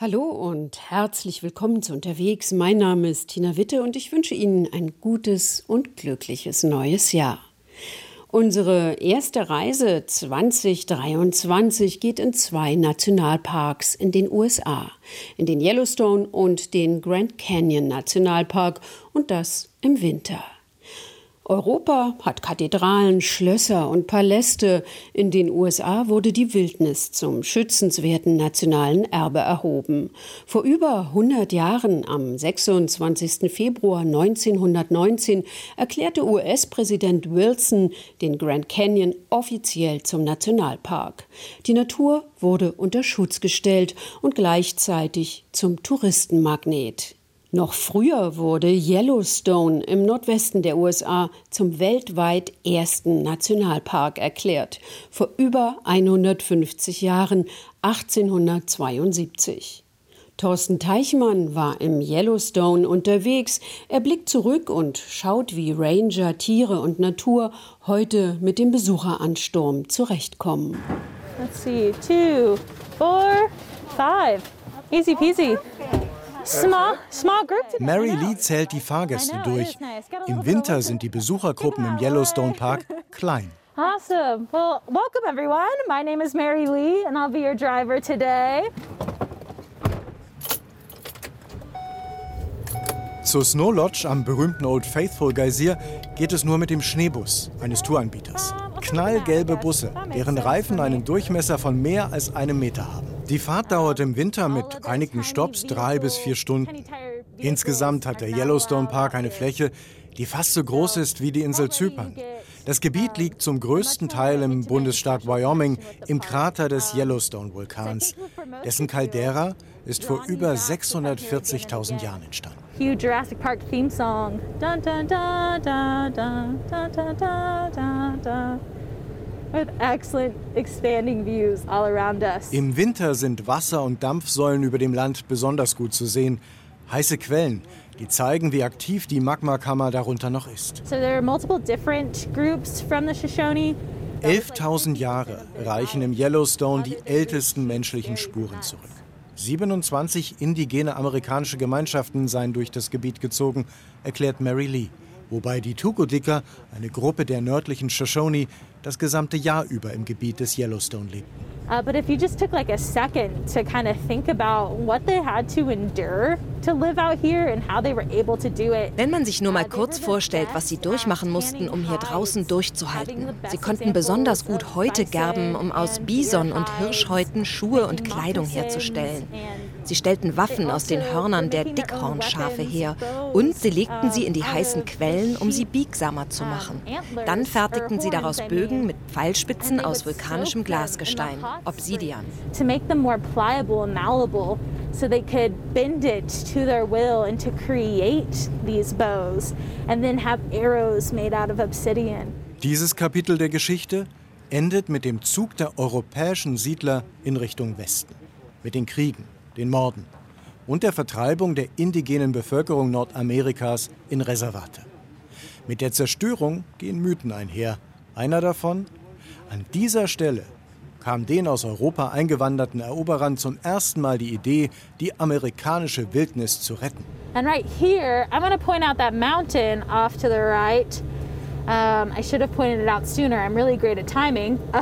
Hallo und herzlich willkommen zu Unterwegs. Mein Name ist Tina Witte und ich wünsche Ihnen ein gutes und glückliches neues Jahr. Unsere erste Reise 2023 geht in zwei Nationalparks in den USA, in den Yellowstone und den Grand Canyon Nationalpark und das im Winter. Europa hat Kathedralen, Schlösser und Paläste. In den USA wurde die Wildnis zum schützenswerten nationalen Erbe erhoben. Vor über 100 Jahren, am 26. Februar 1919, erklärte US-Präsident Wilson den Grand Canyon offiziell zum Nationalpark. Die Natur wurde unter Schutz gestellt und gleichzeitig zum Touristenmagnet. Noch früher wurde Yellowstone im Nordwesten der USA zum weltweit ersten Nationalpark erklärt, vor über 150 Jahren, 1872. Thorsten Teichmann war im Yellowstone unterwegs. Er blickt zurück und schaut, wie Ranger, Tiere und Natur heute mit dem Besucheransturm zurechtkommen. Let's see, two, four, five. Easy peasy. Mary Lee zählt die Fahrgäste durch. Im Winter sind die Besuchergruppen im Yellowstone Park klein. Awesome. Well, welcome everyone. My name is Mary Lee and I'll be your driver today. Zur Snow Lodge am berühmten Old Faithful Geysir geht es nur mit dem Schneebus eines Touranbieters. Knallgelbe Busse, deren Reifen einen Durchmesser von mehr als einem Meter haben. Die Fahrt dauert im Winter mit einigen Stopps drei bis vier Stunden. Insgesamt hat der Yellowstone Park eine Fläche, die fast so groß ist wie die Insel Zypern. Das Gebiet liegt zum größten Teil im Bundesstaat Wyoming im Krater des Yellowstone-Vulkans. Dessen Caldera ist vor über 640.000 Jahren entstanden. Hugh Jurassic Park theme song. Dun, dun, dun, Im Winter sind Wasser- und Dampfsäulen über dem Land besonders gut zu sehen. Heiße Quellen, die zeigen, wie aktiv die Magmakammer darunter noch ist. 11.000 Jahre reichen im Yellowstone die ältesten menschlichen Spuren zurück. 27 indigene amerikanische Gemeinschaften seien durch das Gebiet gezogen, erklärt Mary Lee wobei die Tukodiker, eine Gruppe der nördlichen Shoshone, das gesamte Jahr über im Gebiet des Yellowstone lebten. Uh, but if you just took like a second to kind of think about what they had to endure to live out here and how they were able to do it. Wenn man sich nur mal uh, kurz vorstellt, was sie durchmachen mussten, um hier draußen durchzuhalten. Sie konnten besonders gut Häute gerben, um aus Bison und Hirschhäuten Schuhe und Kleidung herzustellen. Sie stellten Waffen aus den Hörnern der Dickhornschafe her und sie legten sie in die heißen Quellen, um sie biegsamer zu machen. Dann fertigten sie daraus Bögen mit Pfeilspitzen aus vulkanischem Glasgestein, Obsidian. To make them more pliable and malleable so they could bend it to their will and to create these bows and then have arrows made out of obsidian. Dieses Kapitel der Geschichte endet mit dem Zug der europäischen Siedler in Richtung Westen, mit den Kriegen, den Morden und der Vertreibung der indigenen Bevölkerung Nordamerikas in Reservate. Mit der Zerstörung gehen Mythen einher. Einer davon, an dieser Stelle kam den aus Europa eingewanderten Eroberern zum ersten Mal die Idee, die amerikanische Wildnis zu retten. And right here, I'm going to point out that mountain off to the right. Um, I should have pointed it out sooner. I'm really great at timing.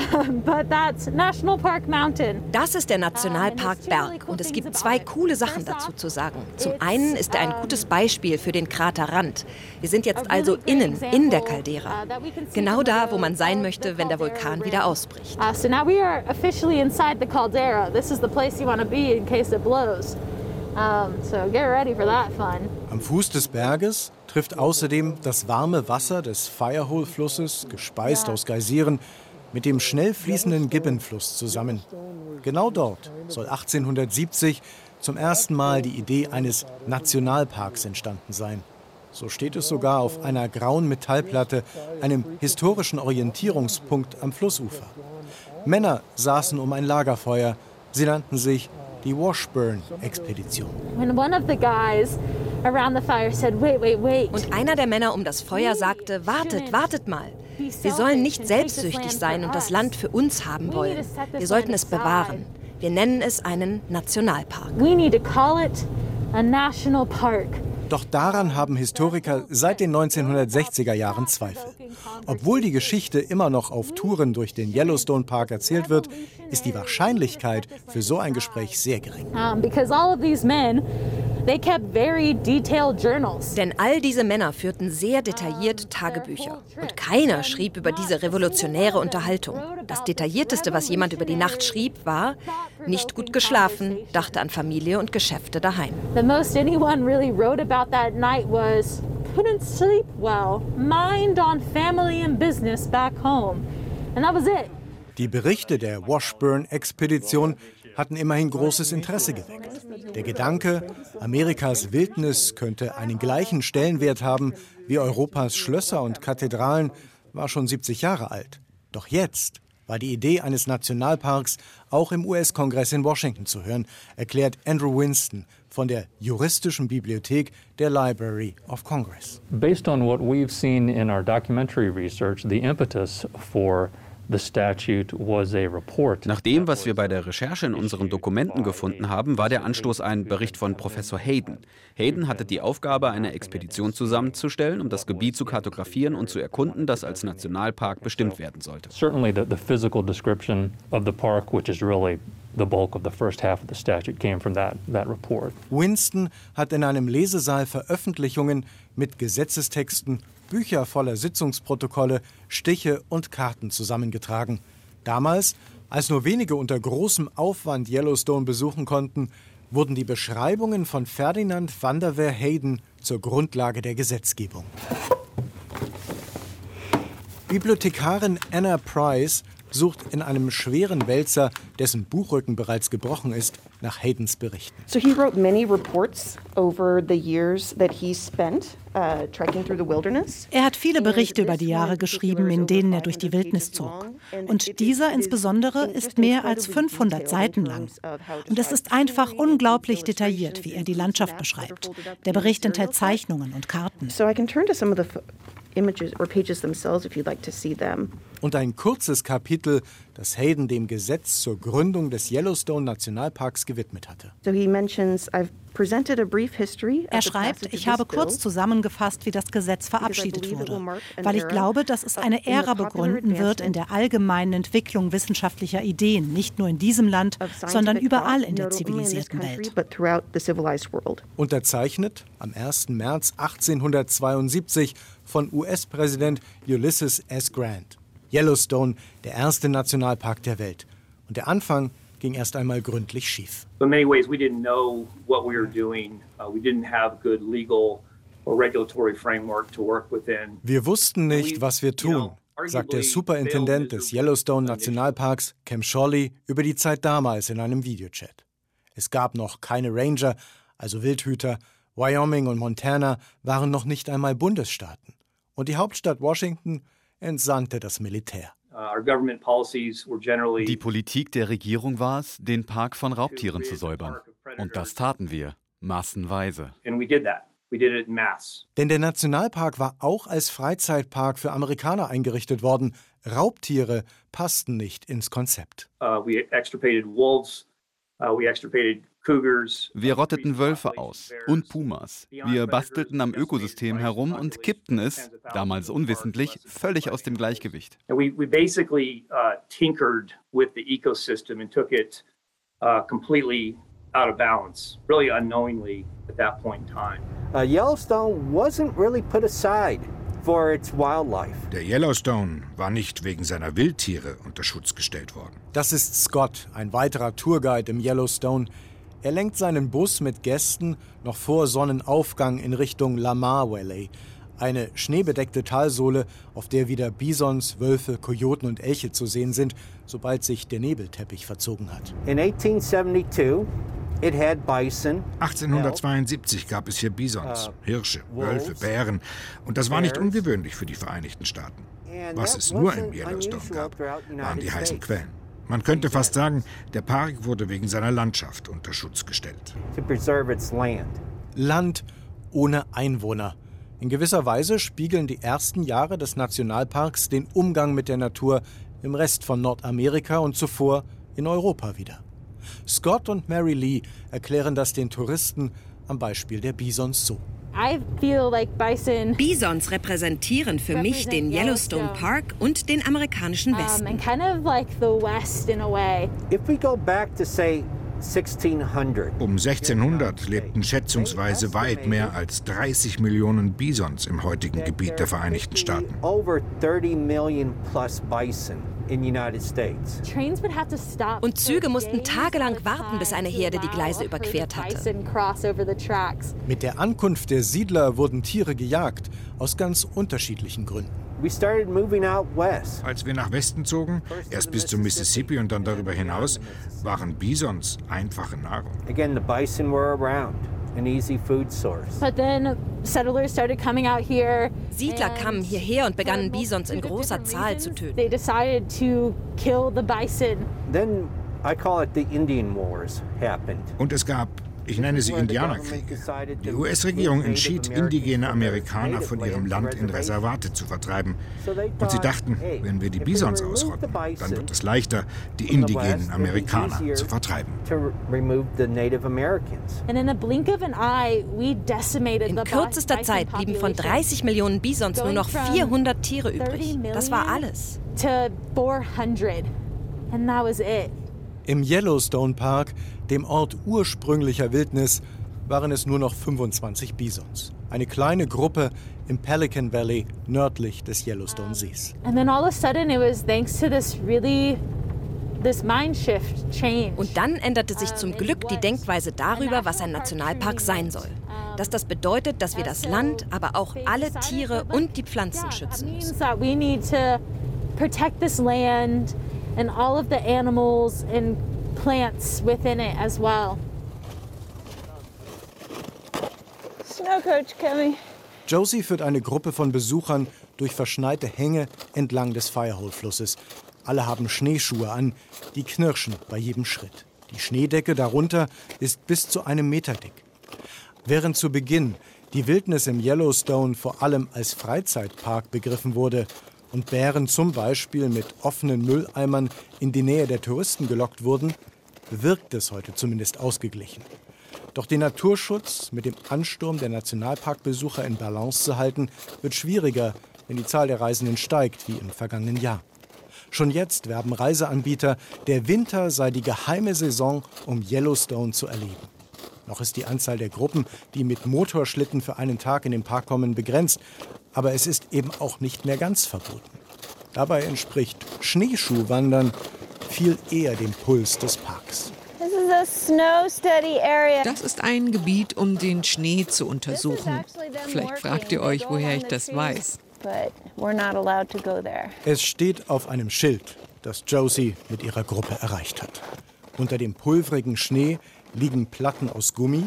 but that's National Park Mountain. Das ist der Nationalpark Berg und es gibt zwei coole Sachen dazu zu sagen. Zum einen ist er ein gutes Beispiel für den Kraterrand. Wir sind jetzt also innen, in der Caldera. Uh, genau da, wo man sein möchte, wenn der Vulkan wieder ausbricht. Uh, so now we are officially inside the caldera. This is the place you want to be in case it blows. Um, so get ready for that fun. Am Fuß des Berges trifft außerdem das warme Wasser des Firehole-Flusses, gespeist aus Geysiren, mit dem schnell fließenden Gibbon-Fluss zusammen. Genau dort soll 1870 zum ersten Mal die Idee eines Nationalparks entstanden sein. So steht es sogar auf einer grauen Metallplatte, einem historischen Orientierungspunkt am Flussufer. Männer saßen um ein Lagerfeuer. Sie nannten sich die Washburn-Expedition. Und einer der Männer um das Feuer sagte, wartet, wartet mal. Wir sollen nicht selbstsüchtig sein und das Land für uns haben wollen. Wir sollten es bewahren. Wir nennen es einen Nationalpark. We need to call it a national park. Doch daran haben Historiker seit den 1960er Jahren Zweifel. Obwohl die Geschichte immer noch auf Touren durch den Yellowstone Park erzählt wird, ist die Wahrscheinlichkeit für so ein Gespräch sehr gering. Um, because all of these men, they kept very detailed journals. Denn all diese Männer führten sehr detailliert Tagebücher. Und keiner schrieb über diese revolutionäre Unterhaltung. Das Detaillierteste, was jemand über die Nacht schrieb, war, nicht gut geschlafen, dachte an Familie und Geschäfte daheim. The most anyone really wrote about that night was couldn't sleep well, mind on family and business back home. And that was it. Die Berichte der Washburn-Expedition hatten immerhin großes Interesse geweckt. Der Gedanke, Amerikas Wildnis könnte einen gleichen Stellenwert haben wie Europas Schlösser und Kathedralen, war schon 70 Jahre alt. Doch jetzt war die Idee eines Nationalparks auch im US-Kongress in Washington zu hören, erklärt Andrew Winston von der juristischen Bibliothek der Library of Congress. Based on what we've seen in our documentary research, the impetus for nach dem, was wir bei der Recherche in unseren Dokumenten gefunden haben, war der Anstoß ein Bericht von Professor Hayden. Hayden hatte die Aufgabe, eine Expedition zusammenzustellen, um das Gebiet zu kartografieren und zu erkunden, das als Nationalpark bestimmt werden sollte. Certainly the, the physical description of the park, which is really the bulk of the first half of the statute came from that, that report. Winston hat in einem Lesesaal Veröffentlichungen mit Gesetzestexten Bücher voller Sitzungsprotokolle, Stiche und Karten zusammengetragen. Damals, als nur wenige unter großem Aufwand Yellowstone besuchen konnten, wurden die Beschreibungen von Ferdinand van der Veer Hayden zur Grundlage der Gesetzgebung. Bibliothekarin Anna Price sucht in einem schweren Wälzer, dessen Buchrücken bereits gebrochen ist, nach Haydens Berichten. So he wrote many reports over the years that he spent uh, trekking through the wilderness. Er hat viele Berichte über die Jahre geschrieben, in denen er durch die Wildnis zog. Und dieser insbesondere ist mehr als 500 Seiten lang. Und es ist einfach unglaublich detailliert, wie er die Landschaft beschreibt. Der Bericht enthält Zeichnungen und Karten. So I can turn to some of the images or pages themselves if you'd like to see them. Und ein kurzes Kapitel, das Hayden dem Gesetz zur Gründung des Yellowstone Nationalparks gewidmet hatte. So he mentions I've presented a brief history Er schreibt, ich habe kurz zusammengefasst, wie das Gesetz verabschiedet wurde, weil ich glaube, dass es eine Ära begründen wird in der allgemeinen Entwicklung wissenschaftlicher Ideen, nicht nur in diesem Land, sondern überall in der zivilisierten Welt. Unterzeichnet am 1. März 1872 von US-Präsident Ulysses S. Grant. Yellowstone, der erste Nationalpark der Welt. Und der Anfang ging erst einmal gründlich schief. In many ways we didn't know what we were doing. Uh, we didn't have good legal or regulatory framework to work within. Wir wussten nicht, was wir tun, sagt der Superintendent des Yellowstone Nationalparks, Cam Shawley, über die Zeit damals in einem Videochat. Es gab noch keine Ranger, also Wildhüter. Wyoming und Montana waren noch nicht einmal Bundesstaaten. Und die Hauptstadt Washington entsandte das Militär. Uh, Die Politik der Regierung war es, den Park von Raubtieren zu säubern. Und das taten wir, massenweise. Denn der Nationalpark war auch als Freizeitpark für Amerikaner eingerichtet worden. Raubtiere passten nicht ins Konzept. Uh, we extirpated wolves, uh, we extirpated wir rotteten Wölfe aus und Pumas. Wir bastelten am Ökosystem herum und kippten es, damals unwissentlich, völlig aus dem Gleichgewicht. We basically uh, tinkered with the ecosystem and took it uh, completely out of balance, really unknowingly at that point in time. Uh, Yellowstone wasn't really put aside. Der Yellowstone war nicht wegen seiner Wildtiere unter Schutz gestellt worden. Das ist Scott, ein weiterer Tourguide im Yellowstone. Er lenkt seinen Bus mit Gästen noch vor Sonnenaufgang in Richtung Lamar Valley, eine schneebedeckte Talsohle, auf der wieder Bisons, Wölfe, Kojoten und Elche zu sehen sind, sobald sich der Nebelteppich verzogen hat. In 1872 It had bison, 1872 gab es hier Bisons, uh, Hirsche, Wölfe, Bären. Und das war nicht ungewöhnlich für die Vereinigten Staaten. Was es nur im Yellowstone gab, waren die heißen Quellen. Man könnte fast sagen, der Park wurde wegen seiner Landschaft unter Schutz gestellt. Land ohne Einwohner. In gewisser Weise spiegeln die ersten Jahre des Nationalparks den Umgang mit der Natur im Rest von Nordamerika und zuvor in Europa wider. Scott und Mary Lee erklären das den Touristen am Beispiel der Bisons so. Bisons repräsentieren für mich den Yellowstone Park und den amerikanischen Westen. Um 1600 lebten schätzungsweise weit mehr als 30 Millionen Bisons im heutigen Gebiet der Vereinigten Staaten. Und Züge mussten tagelang warten, bis eine Herde die Gleise überquert hatte. Mit der Ankunft der Siedler wurden Tiere gejagt, aus ganz unterschiedlichen Gründen. Als wir nach Westen zogen, erst bis zum Mississippi und dann darüber hinaus, waren Bisons einfache Nahrung. Again, the bison were around. Siedler kamen hierher und begannen Bisons in großer Zahl zu töten. Then I call it the Indian Wars happened. Und es gab ich nenne sie Indianerkrieg. Die US-Regierung entschied, indigene Amerikaner von ihrem Land in Reservate zu vertreiben. Und sie dachten, wenn wir die Bisons ausrotten, dann wird es leichter, die indigenen Amerikaner zu vertreiben. In kürzester Zeit blieben von 30 Millionen Bisons nur noch 400 Tiere übrig. Das war alles. Im Yellowstone Park, dem Ort ursprünglicher Wildnis, waren es nur noch 25 Bisons. Eine kleine Gruppe im Pelican Valley nördlich des Yellowstone Sees. And then all of a sudden it was thanks to this really this mind shift change. Und dann änderte sich zum Glück die Denkweise darüber, was ein Nationalpark sein soll. Dass das bedeutet, dass wir das Land, aber auch alle Tiere und die Pflanzen schützen müssen. And all of the animals and plants within it as well. Snow Coach coming. Josie führt eine Gruppe von Besuchern durch verschneite Hänge entlang des Firehole-Flusses. Alle haben Schneeschuhe an, die knirschen bei jedem Schritt. Die Schneedecke darunter ist bis zu einem Meter dick. Während zu Beginn die Wildnis im Yellowstone vor allem als Freizeitpark begriffen wurde und Bären zum Beispiel mit offenen Mülleimern in die Nähe der Touristen gelockt wurden, wirkt es heute zumindest ausgeglichen. Doch den Naturschutz mit dem Ansturm der Nationalparkbesucher in Balance zu halten, wird schwieriger, wenn die Zahl der Reisenden steigt, wie im vergangenen Jahr. Schon jetzt werben Reiseanbieter, der Winter sei die geheime Saison, um Yellowstone zu erleben. Noch ist die Anzahl der Gruppen, die mit Motorschlitten für einen Tag in den Park kommen, begrenzt. Aber es ist eben auch nicht mehr ganz verboten. Dabei entspricht Schneeschuhwandern viel eher dem Puls des Parks. Das ist ein Gebiet, um den Schnee zu untersuchen. Vielleicht fragt ihr euch, woher ich das weiß. Es steht auf einem Schild, das Josie mit ihrer Gruppe erreicht hat. Unter dem pulverigen Schnee liegen Platten aus Gummi,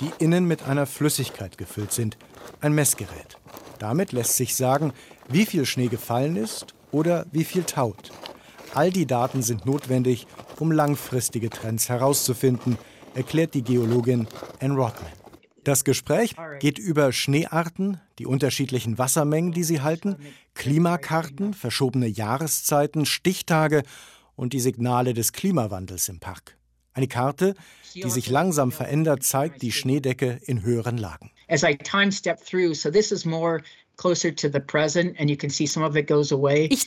die innen mit einer Flüssigkeit gefüllt sind, ein Messgerät. Damit lässt sich sagen, wie viel Schnee gefallen ist oder wie viel taut. All die Daten sind notwendig, um langfristige Trends herauszufinden, erklärt die Geologin Ann Rodman. Das Gespräch geht über Schneearten, die unterschiedlichen Wassermengen, die sie halten, Klimakarten, verschobene Jahreszeiten, Stichtage und die Signale des Klimawandels im Park. Eine Karte, die sich langsam verändert, zeigt die Schneedecke in höheren Lagen. As I time step through, so this is more ich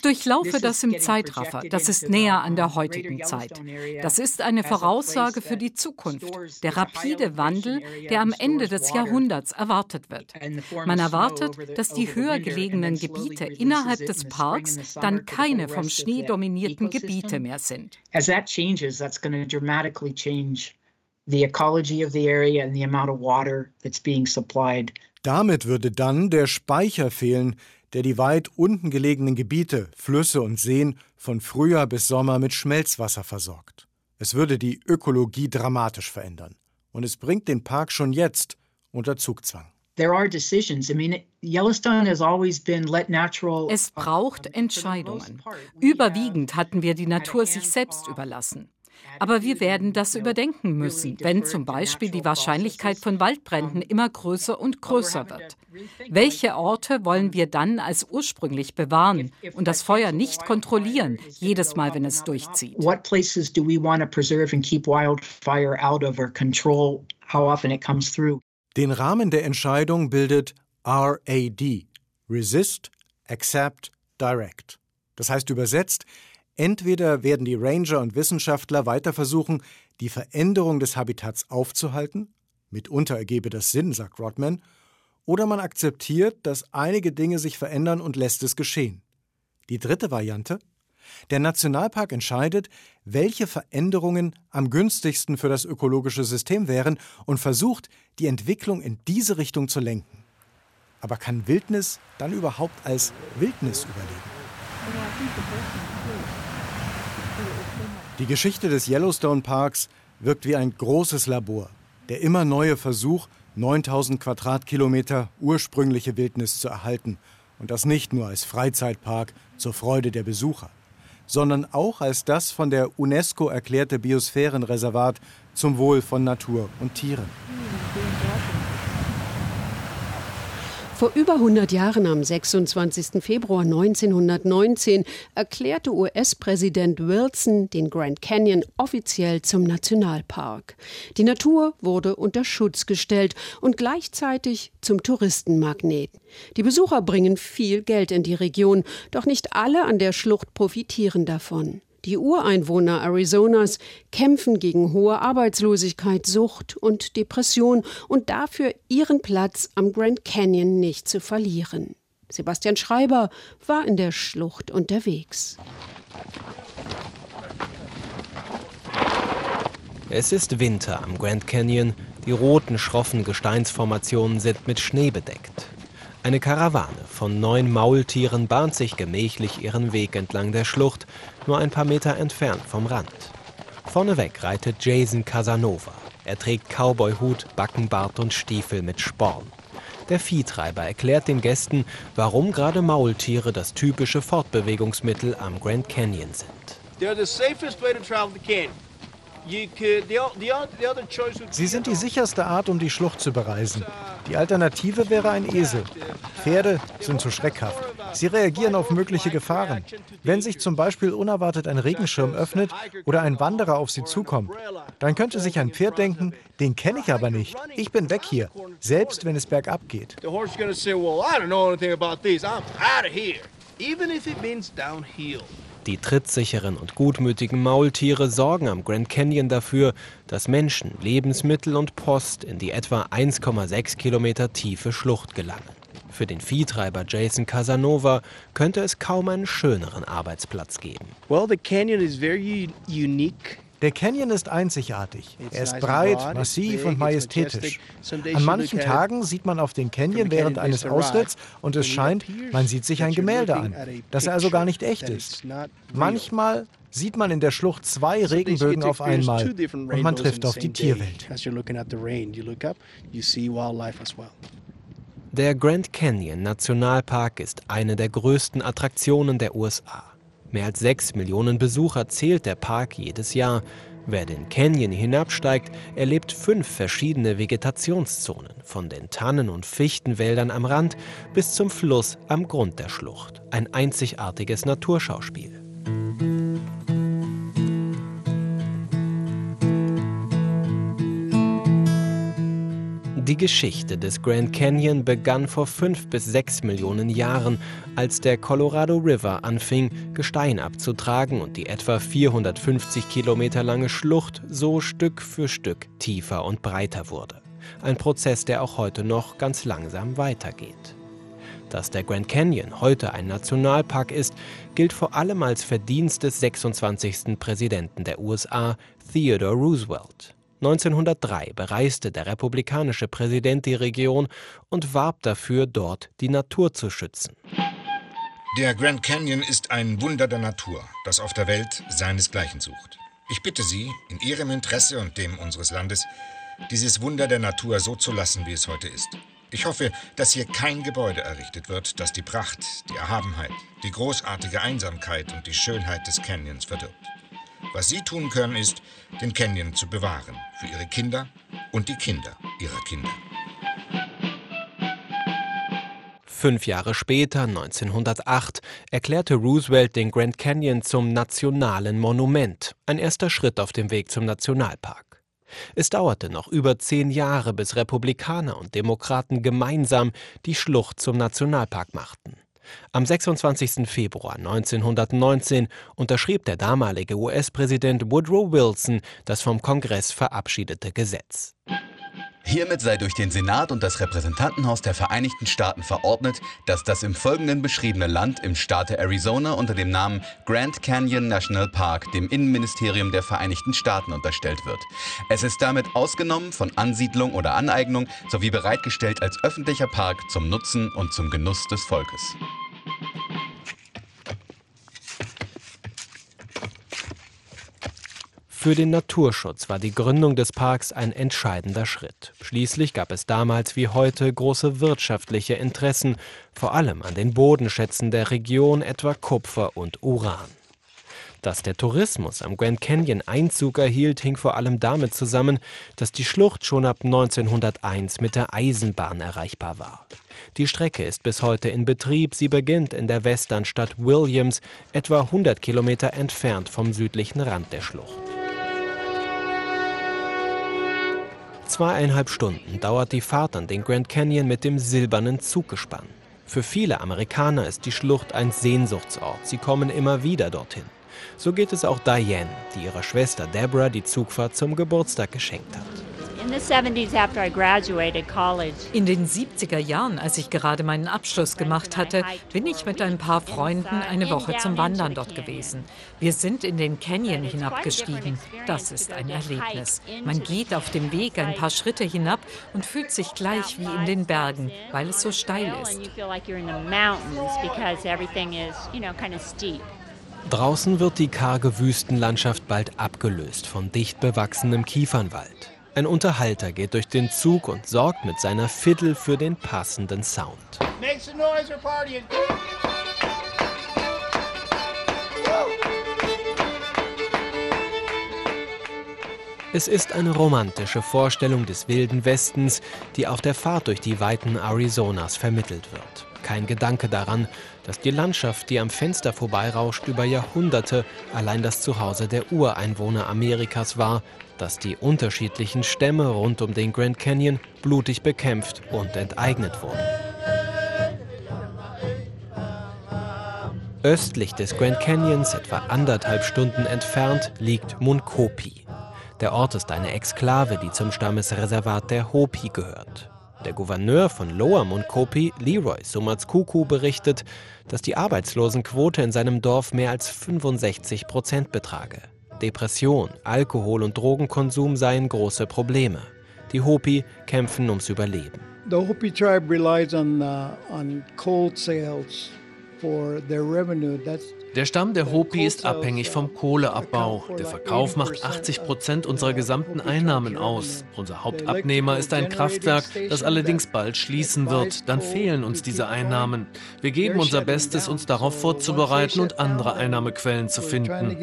durchlaufe das im Zeitraffer. Das ist näher an der heutigen Zeit. Das ist eine Voraussage für die Zukunft. Der rapide Wandel, der am Ende des Jahrhunderts erwartet wird. Man erwartet, dass die höher gelegenen Gebiete innerhalb des Parks dann keine vom Schnee dominierten Gebiete mehr sind. As that changes, that's going to dramatically change the ecology of the area and the amount of water that's being supplied damit würde dann der Speicher fehlen, der die weit unten gelegenen Gebiete, Flüsse und Seen von Frühjahr bis Sommer mit Schmelzwasser versorgt. Es würde die Ökologie dramatisch verändern. Und es bringt den Park schon jetzt unter Zugzwang. Es braucht Entscheidungen. Überwiegend hatten wir die Natur sich selbst überlassen. Aber wir werden das überdenken müssen, wenn zum Beispiel die Wahrscheinlichkeit von Waldbränden immer größer und größer wird. Welche Orte wollen wir dann als ursprünglich bewahren und das Feuer nicht kontrollieren, jedes Mal, wenn es durchzieht? What places do we want to preserve and keep wildfire out of or control how often it comes through? Den Rahmen der Entscheidung bildet RAD, Resist, Accept, Direct. Das heißt übersetzt, entweder werden die Ranger und Wissenschaftler weiter versuchen, die Veränderung des Habitats aufzuhalten, mitunter ergebe das Sinn, sagt Rodman, oder man akzeptiert, dass einige Dinge sich verändern und lässt es geschehen. Die dritte Variante? Der Nationalpark entscheidet, welche Veränderungen am günstigsten für das ökologische System wären und versucht, die Entwicklung in diese Richtung zu lenken. Aber kann Wildnis dann überhaupt als Wildnis überleben? Die Geschichte des Yellowstone Parks wirkt wie ein großes Labor. Der immer neue Versuch, 9000 Quadratkilometer ursprüngliche Wildnis zu erhalten. Und das nicht nur als Freizeitpark zur Freude der Besucher, sondern auch als das von der UNESCO erklärte Biosphärenreservat zum Wohl von Natur und Tieren. Vor über 100 Jahren, am 26. Februar 1919, erklärte US-Präsident Wilson den Grand Canyon offiziell zum Nationalpark. Die Natur wurde unter Schutz gestellt und gleichzeitig zum Touristenmagnet. Die Besucher bringen viel Geld in die Region, doch nicht alle an der Schlucht profitieren davon. Die Ureinwohner Arizonas kämpfen gegen hohe Arbeitslosigkeit, Sucht und Depression und dafür ihren Platz am Grand Canyon nicht zu verlieren. Sebastian Schreiber war in der Schlucht unterwegs. Es ist Winter am Grand Canyon. Die roten, schroffen Gesteinsformationen sind mit Schnee bedeckt. Eine Karawane von neun Maultieren bahnt sich gemächlich ihren Weg entlang der Schlucht, nur ein paar Meter entfernt vom Rand. Vorneweg reitet Jason Casanova. Er trägt Cowboyhut, Backenbart und Stiefel mit Sporn. Der Viehtreiber erklärt den Gästen, warum gerade Maultiere das typische Fortbewegungsmittel am Grand Canyon sind. They're the safest way to travel the canyon. Sie sind die sicherste Art, um die Schlucht zu bereisen. Die Alternative wäre ein Esel. Pferde sind zu schreckhaft. Sie reagieren auf mögliche Gefahren. Wenn sich zum Beispiel unerwartet ein Regenschirm öffnet oder ein Wanderer auf sie zukommt, dann könnte sich ein Pferd denken, den kenne ich aber nicht. Ich bin weg hier, selbst wenn es bergab geht. Even if it means downhill. Die trittsicheren und gutmütigen Maultiere sorgen am Grand Canyon dafür, dass Menschen, Lebensmittel und Post in die etwa 1,6 Kilometer tiefe Schlucht gelangen. Für den Viehtreiber Jason Casanova könnte es kaum einen schöneren Arbeitsplatz geben. Well, the canyon is very unique der Canyon ist einzigartig. Er ist breit, massiv und majestätisch. An manchen Tagen sieht man auf den Canyon während eines Austritts und es scheint, man sieht sich ein Gemälde an, dass er also gar nicht echt ist. Manchmal sieht man in der Schlucht zwei Regenbögen auf einmal und man trifft auf die Tierwelt. Der Grand Canyon Nationalpark ist eine der größten Attraktionen der USA. Mehr als sechs Millionen Besucher zählt der Park jedes Jahr. Wer den Canyon hinabsteigt, erlebt fünf verschiedene Vegetationszonen, von den Tannen- und Fichtenwäldern am Rand bis zum Fluss am Grund der Schlucht. Ein einzigartiges Naturschauspiel. Die Geschichte des Grand Canyon begann vor fünf bis sechs Millionen Jahren, als der Colorado River anfing, Gestein abzutragen und die etwa 450 Kilometer lange Schlucht so Stück für Stück tiefer und breiter wurde. Ein Prozess, der auch heute noch ganz langsam weitergeht. Dass der Grand Canyon heute ein Nationalpark ist, gilt vor allem als Verdienst des 26. Präsidenten der USA, Theodore Roosevelt. 1903 bereiste der republikanische Präsident die Region und warb dafür, dort die Natur zu schützen. Der Grand Canyon ist ein Wunder der Natur, das auf der Welt seinesgleichen sucht. Ich bitte Sie, in Ihrem Interesse und dem unseres Landes, dieses Wunder der Natur so zu lassen, wie es heute ist. Ich hoffe, dass hier kein Gebäude errichtet wird, das die Pracht, die Erhabenheit, die großartige Einsamkeit und die Schönheit des Canyons verdirbt. Was Sie tun können, ist, den Canyon zu bewahren. Für Ihre Kinder und die Kinder ihrer Kinder. Fünf Jahre später, 1908, erklärte Roosevelt den Grand Canyon zum nationalen Monument, ein erster Schritt auf dem Weg zum Nationalpark. Es dauerte noch über zehn Jahre, bis Republikaner und Demokraten gemeinsam die Schlucht zum Nationalpark machten. Am 26. Februar 1919 unterschrieb der damalige US-Präsident Woodrow Wilson das vom Kongress verabschiedete Gesetz. Hiermit sei durch den Senat und das Repräsentantenhaus der Vereinigten Staaten verordnet, dass das im Folgenden beschriebene Land im Staate Arizona unter dem Namen Grand Canyon National Park dem Innenministerium der Vereinigten Staaten unterstellt wird. Es ist damit ausgenommen von Ansiedlung oder Aneignung sowie bereitgestellt als öffentlicher Park zum Nutzen und zum Genuss des Volkes. Für den Naturschutz war die Gründung des Parks ein entscheidender Schritt. Schließlich gab es damals wie heute große wirtschaftliche Interessen, vor allem an den Bodenschätzen der Region, etwa Kupfer und Uran. Dass der Tourismus am Grand Canyon Einzug erhielt, hing vor allem damit zusammen, dass die Schlucht schon ab 1901 mit der Eisenbahn erreichbar war. Die Strecke ist bis heute in Betrieb. Sie beginnt in der Westernstadt Williams, etwa 100 Kilometer entfernt vom südlichen Rand der Schlucht. Zweieinhalb Stunden dauert die Fahrt an den Grand Canyon mit dem silbernen Zuggespann. Für viele Amerikaner ist die Schlucht ein Sehnsuchtsort. Sie kommen immer wieder dorthin. So geht es auch Diane, die ihrer Schwester Deborah die Zugfahrt zum Geburtstag geschenkt hat. In den 70er Jahren, als ich gerade meinen Abschluss gemacht hatte, bin ich mit ein paar Freunden eine Woche zum Wandern dort gewesen. Wir sind in den Canyon hinabgestiegen. Das ist ein Erlebnis. Man geht auf dem Weg ein paar Schritte hinab und fühlt sich gleich wie in den Bergen, weil es so steil ist. Draußen wird die karge Wüstenlandschaft bald abgelöst von dicht bewachsenem Kiefernwald. Ein Unterhalter geht durch den Zug und sorgt mit seiner Fiddle für den passenden Sound. Es ist eine romantische Vorstellung des wilden Westens, die auf der Fahrt durch die Weiten Arizonas vermittelt wird. Kein Gedanke daran, dass die Landschaft, die am Fenster vorbeirauscht, über Jahrhunderte allein das Zuhause der Ureinwohner Amerikas war, dass die unterschiedlichen Stämme rund um den Grand Canyon blutig bekämpft und enteignet wurden. Östlich des Grand Canyons, etwa anderthalb Stunden entfernt, liegt Munkopi. Der Ort ist eine Exklave, die zum Stammesreservat der Hopi gehört. Der Gouverneur von Lower Munkopi, Leroy Sumatskuku, berichtet, dass die Arbeitslosenquote in seinem Dorf mehr als 65 Prozent betrage. Depression, Alkohol und Drogenkonsum seien große Probleme. Die Hopi kämpfen ums Überleben. The Hopi tribe relies on, uh, on coal sales for revenue. Der Stamm der Hopi ist abhängig vom Kohleabbau. Der Verkauf macht 80 Prozent unserer gesamten Einnahmen aus. Unser Hauptabnehmer ist ein Kraftwerk, das allerdings bald schließen wird. Dann fehlen uns diese Einnahmen. Wir geben unser Bestes, uns darauf vorzubereiten und andere Einnahmequellen zu finden.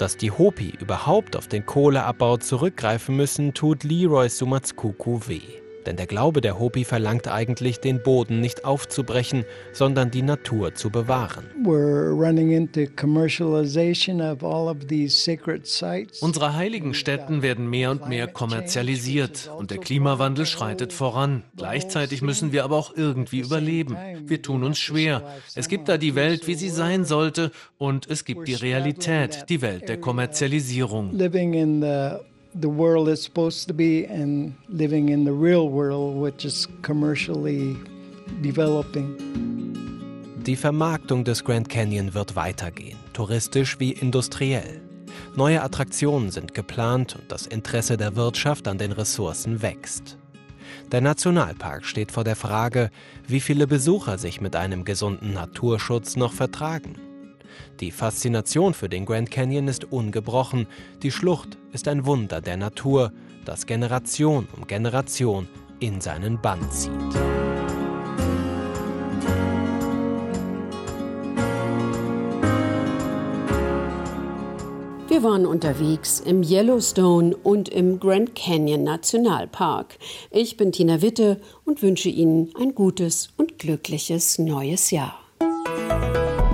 Dass die Hopi überhaupt auf den Kohleabbau zurückgreifen müssen, tut Leroy Sumatskuku weh. Denn der Glaube der Hopi verlangt eigentlich, den Boden nicht aufzubrechen, sondern die Natur zu bewahren. Unsere heiligen Stätten werden mehr und mehr kommerzialisiert und der Klimawandel schreitet voran. Gleichzeitig müssen wir aber auch irgendwie überleben. Wir tun uns schwer. Es gibt da die Welt, wie sie sein sollte, und es gibt die Realität, die Welt der Kommerzialisierung the world is supposed to be and living in the real world, which is commercially developing. Die Vermarktung des Grand Canyon wird weitergehen, touristisch wie industriell. Neue Attraktionen sind geplant und das Interesse der Wirtschaft an den Ressourcen wächst. Der Nationalpark steht vor der Frage, wie viele Besucher sich mit einem gesunden Naturschutz noch vertragen. Die Faszination für den Grand Canyon ist ungebrochen. Die Schlucht ist ein Wunder der Natur, das Generation um Generation in seinen Bann zieht. Wir waren unterwegs im Yellowstone und im Grand Canyon Nationalpark. Ich bin Tina Witte und wünsche Ihnen ein gutes und glückliches neues Jahr.